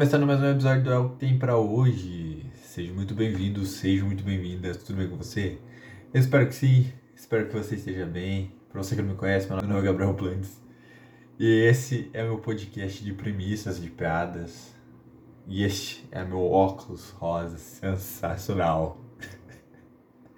Começando mais um episódio do É o que tem pra hoje. Seja muito bem-vindo, seja muito bem-vinda. Tudo bem com você? Eu espero que sim. Espero que você esteja bem. Pra você que não me conhece, meu nome é Gabriel Plantes. E esse é meu podcast de premissas, de piadas. E este é meu óculos rosa sensacional.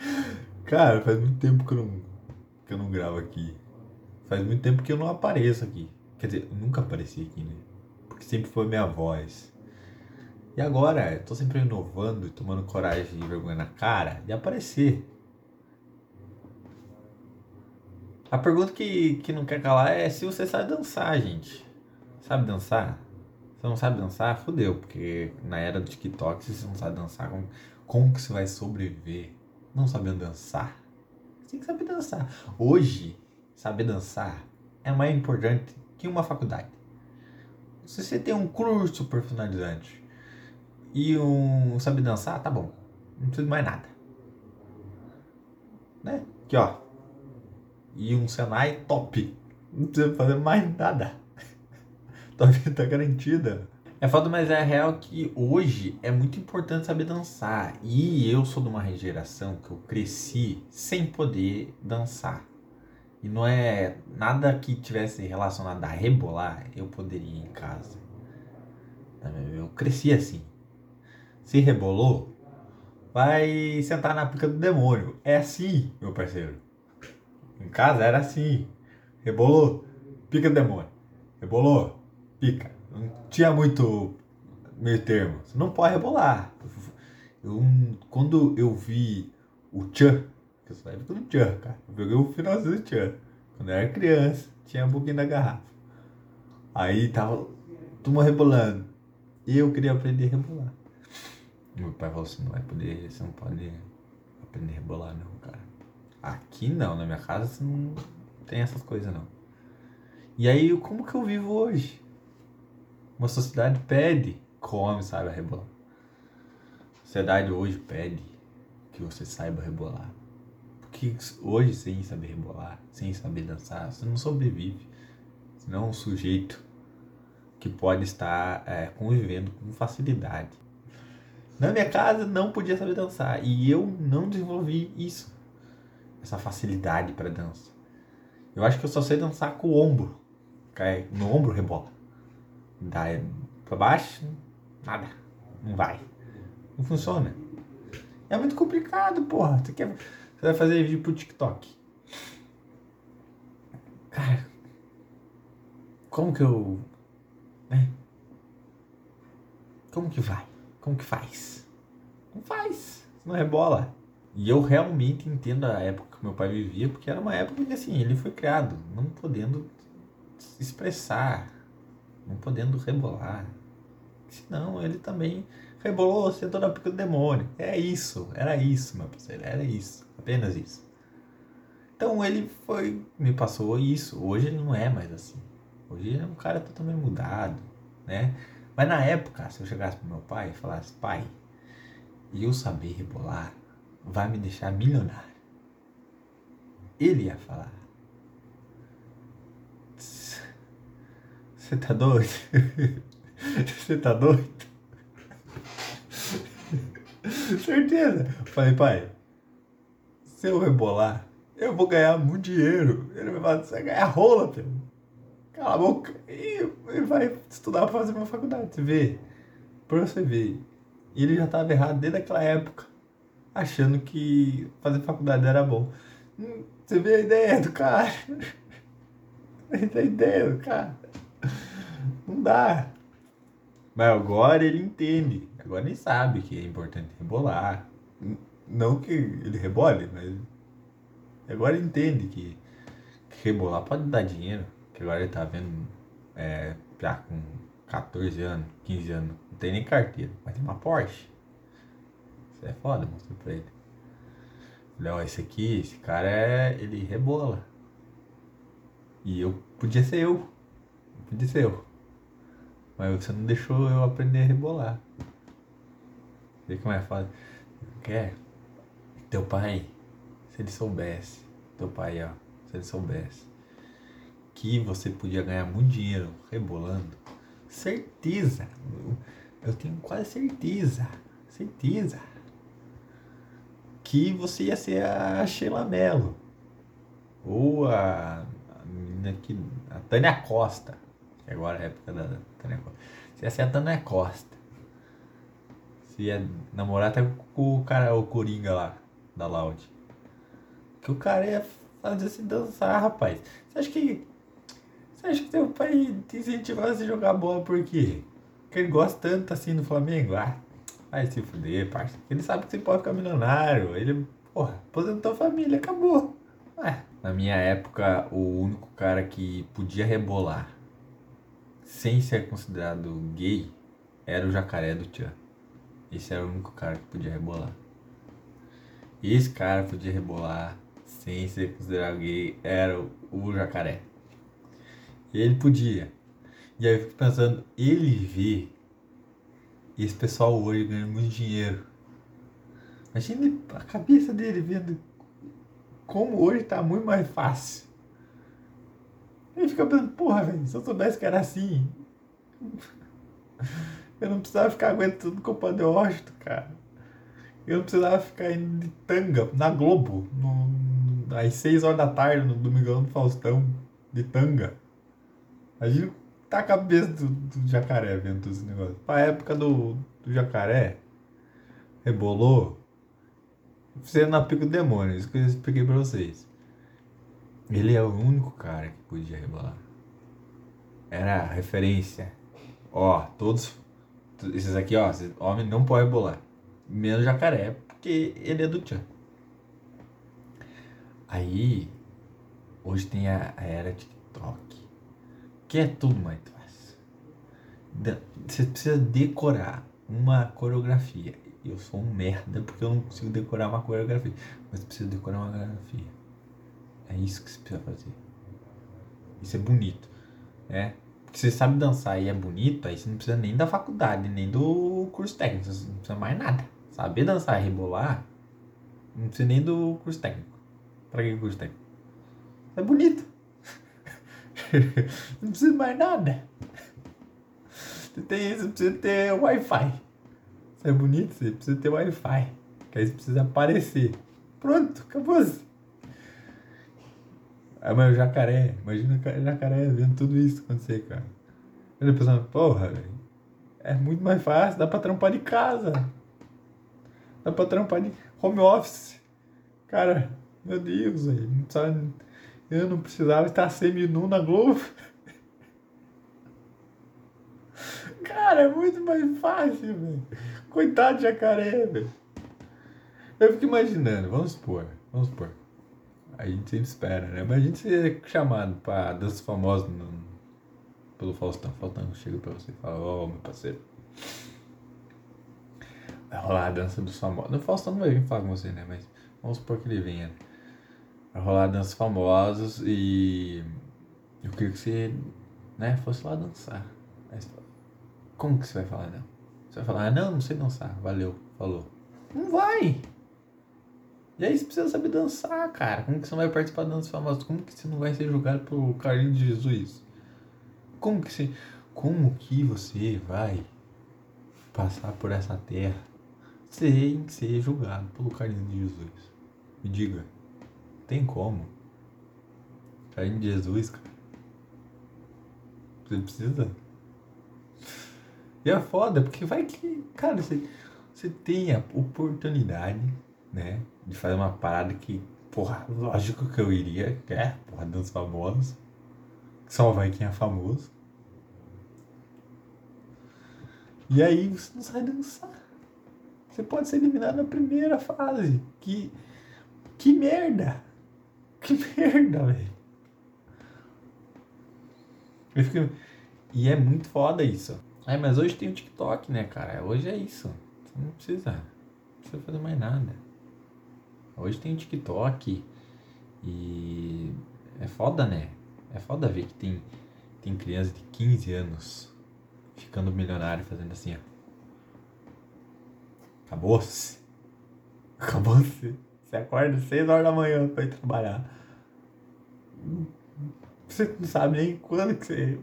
Cara, faz muito tempo que eu não, que eu não gravo aqui. Faz muito tempo que eu não apareço aqui. Quer dizer, nunca apareci aqui, né? Porque sempre foi minha voz. E agora, eu tô sempre inovando e tomando coragem e vergonha na cara de aparecer. A pergunta que, que não quer calar é se você sabe dançar, gente. Sabe dançar? Você não sabe dançar? Fudeu, porque na era do TikTok, se você não sabe dançar, como, como que você vai sobreviver não sabendo dançar? Você tem que saber dançar. Hoje, saber dançar é mais importante que uma faculdade. Se você tem um curso profissionalizante e um saber dançar, tá bom. Não precisa de mais nada. Né? Aqui, ó. E um Senai top. Não precisa fazer mais nada. Tua vida tá garantida. É foda, mas é real que hoje é muito importante saber dançar. E eu sou de uma geração que eu cresci sem poder dançar. E não é nada que tivesse relacionado a rebolar, eu poderia ir em casa. Eu cresci assim. Se rebolou, vai sentar na pica do demônio. É assim, meu parceiro. Em casa era assim. Rebolou, pica do demônio. Rebolou, pica. Não tinha muito meio termo. Você não pode rebolar. Eu, quando eu vi o Tchan, que eu sou época do Tchan, cara. Eu peguei o finalzinho do Tchan. Quando eu era criança, tinha um pouquinho da garrafa. Aí tava turma rebolando. E eu queria aprender a rebolar. Meu pai falou assim, não vai poder, você não pode aprender a rebolar não, cara. Aqui não, na minha casa você não tem essas coisas não. E aí, como que eu vivo hoje? Uma sociedade pede o homem saiba rebolar. A sociedade hoje pede que você saiba rebolar. Porque hoje, sem saber rebolar, sem saber dançar, você não sobrevive. Você não é um sujeito que pode estar é, convivendo com facilidade. Na minha casa não podia saber dançar e eu não desenvolvi isso, essa facilidade para dança. Eu acho que eu só sei dançar com o ombro, cai no ombro rebola. Daí para baixo, nada, não vai, não funciona. É muito complicado, porra. Você quer, você vai fazer vídeo pro TikTok? Cara, como que eu né? Como que vai? Como que faz? Não faz, não rebola. E eu realmente entendo a época que meu pai vivia, porque era uma época que assim, ele foi criado não podendo expressar, não podendo rebolar. Senão ele também rebolou, sentou na pica do demônio. É isso, era isso, meu parceiro, era isso, apenas isso. Então ele foi, me passou isso. Hoje ele não é mais assim. Hoje é um cara totalmente mudado, né? Mas na época, se eu chegasse pro meu pai e falasse, pai, eu saber rebolar vai me deixar milionário. Ele ia falar. Você tá doido? Você tá doido? Certeza. Falei, pai, se eu rebolar, eu vou ganhar muito dinheiro. Ele vai falar, você vai ganhar rola, filho cala a boca e, vai estudar para fazer uma faculdade. Você vê, pra você ver. Ele já estava errado desde aquela época, achando que fazer faculdade era bom. Você vê a ideia do cara. a ideia do cara. Não dá. Mas agora ele entende. Agora ele sabe que é importante rebolar. Não que ele rebole, mas agora ele entende que, que rebolar pode dar dinheiro que agora ele tá vendo é, já com 14 anos, 15 anos, não tem nem carteira, mas tem uma Porsche. Isso é foda, mostrei pra ele. Ó, esse aqui, esse cara é. ele rebola. E eu podia ser eu. Podia ser eu. Mas você não deixou eu aprender a rebolar. Vê como é foda. Quer? Teu pai, se ele soubesse. Teu pai, ó, se ele soubesse que você podia ganhar muito dinheiro rebolando, certeza. eu tenho quase certeza, certeza, que você ia ser a Sheila Mello. Ou a, a menina que. a Tânia Costa. Que agora é a época da Tânia Costa. Você ia ser a Tânia Costa. Você ia namorar até com o cara, o Coringa lá, da Loud. Que o cara ia fazer se dançar, rapaz. Você acha que. Você acha que seu pai te incentivava a se jogar bola por quê? Porque ele gosta tanto assim do Flamengo? Ah, vai se fuder, parça. Ele sabe que você pode ficar milionário. Ele, porra, aposentou a família, acabou. Ué. Na minha época, o único cara que podia rebolar sem ser considerado gay era o jacaré do Tchan. Esse era o único cara que podia rebolar. Esse cara podia rebolar sem ser considerado gay era o jacaré. E ele podia. E aí eu fico pensando, ele vê esse pessoal hoje ganhando muito dinheiro. Imagina a cabeça dele vendo como hoje tá muito mais fácil. Ele fica pensando, porra, velho, se eu soubesse que era assim, eu não precisava ficar aguentando com o Washington, cara. Eu não precisava ficar indo de tanga na Globo, no, às 6 horas da tarde, no Domingão do Faustão, de tanga. Imagina tá a cabeça do, do jacaré vendo todo esse negócio. Pra época do, do jacaré, rebolou, você na pico do demônio, isso que eu expliquei pra vocês. Ele é o único cara que podia rebolar. Era a referência. Ó, todos. Esses aqui, ó, homem não pode rebolar. Menos jacaré, porque ele é do Tchan. Aí, hoje tem a, a era TikTok que é tudo mais fácil. Você precisa decorar uma coreografia. Eu sou um merda porque eu não consigo decorar uma coreografia. Mas precisa decorar uma coreografia. É isso que você precisa fazer. Isso é bonito. Né? Porque você sabe dançar e é bonito, aí você não precisa nem da faculdade, nem do curso técnico. Você não precisa mais nada. Saber dançar e rebolar, não precisa nem do curso técnico. Pra que curso técnico? É bonito. não precisa mais nada. Você tem isso, precisa ter Wi-Fi. Isso é bonito, você precisa ter Wi-Fi. Que aí você precisa aparecer. Pronto, acabou. -se. Aí, mas o jacaré, imagina o jacaré vendo tudo isso acontecer, cara. Ele pensando, porra, velho. É muito mais fácil, dá pra trampar de casa. Dá pra trampar de home office. Cara, meu Deus, velho. Não sabe eu não precisava estar semi-nu na Globo. Cara, é muito mais fácil, velho. Coitado de jacaré, velho. Eu fico imaginando, vamos supor, vamos supor. A gente sempre espera, né? Mas a gente ser chamado pra dança famosa no, pelo Faustão. Faustão chega pra você e fala, ó, oh, meu parceiro. Vai rolar a dança dos famosos. O Faustão não vai vir falar com você, né? Mas vamos supor que ele venha. Vai rolar danças famosas e eu queria que você, né, fosse lá dançar. Mas, como que você vai falar não? Você vai falar, ah, não, não sei dançar, valeu, falou. Não vai! E aí você precisa saber dançar, cara. Como que você não vai participar de danças famosas? Como que você não vai ser julgado pelo carinho de Jesus? Como que você. Como que você vai passar por essa terra sem ser julgado pelo carinho de Jesus? Me diga. Tem como. Carinho de Jesus, cara. Você precisa. E é foda, porque vai que. Cara, você, você tem a oportunidade, né? De fazer uma parada que, porra, lógico que eu iria, que é, porra, dos famosos. Só vai quem é famoso. E aí você não sai dançar. Você pode ser eliminado na primeira fase. Que. Que merda! Que merda, velho. Fico... E é muito foda isso. É, mas hoje tem o TikTok, né, cara? Hoje é isso. Você não precisa, não precisa fazer mais nada. Hoje tem o TikTok e é foda, né? É foda ver que tem, tem criança de 15 anos ficando milionário fazendo assim, ó. Acabou-se. Acabou-se. Você acorda 6 horas da manhã pra ir trabalhar. Você não sabe nem quando que você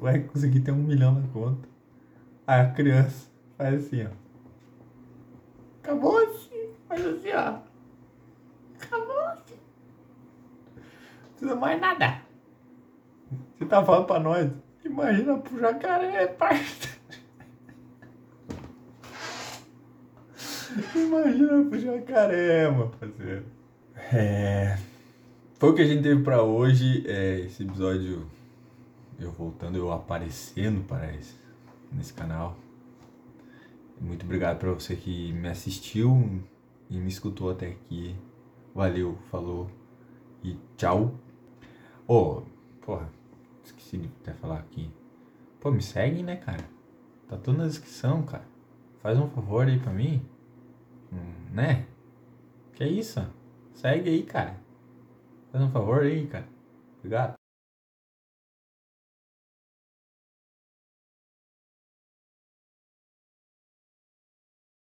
vai conseguir ter um milhão na conta. Aí a criança Faz assim, ó. Acabou assim. Faz assim, ó. Acabou assim. Não precisa mais nada. Você tá falando pra nós. Imagina pro jacaré, parça. Imagina pro jacaré, meu parceiro. É. Foi o que a gente teve pra hoje. É, esse episódio. Eu voltando, eu aparecendo, parece. Nesse canal. Muito obrigado pra você que me assistiu e me escutou até aqui. Valeu, falou e tchau. Ô, oh, porra, esqueci de até falar aqui. Pô, me segue, né, cara? Tá tudo na descrição, cara. Faz um favor aí pra mim. Né? Que é isso? Segue aí, cara. Faz um favor aí, cara. Obrigado.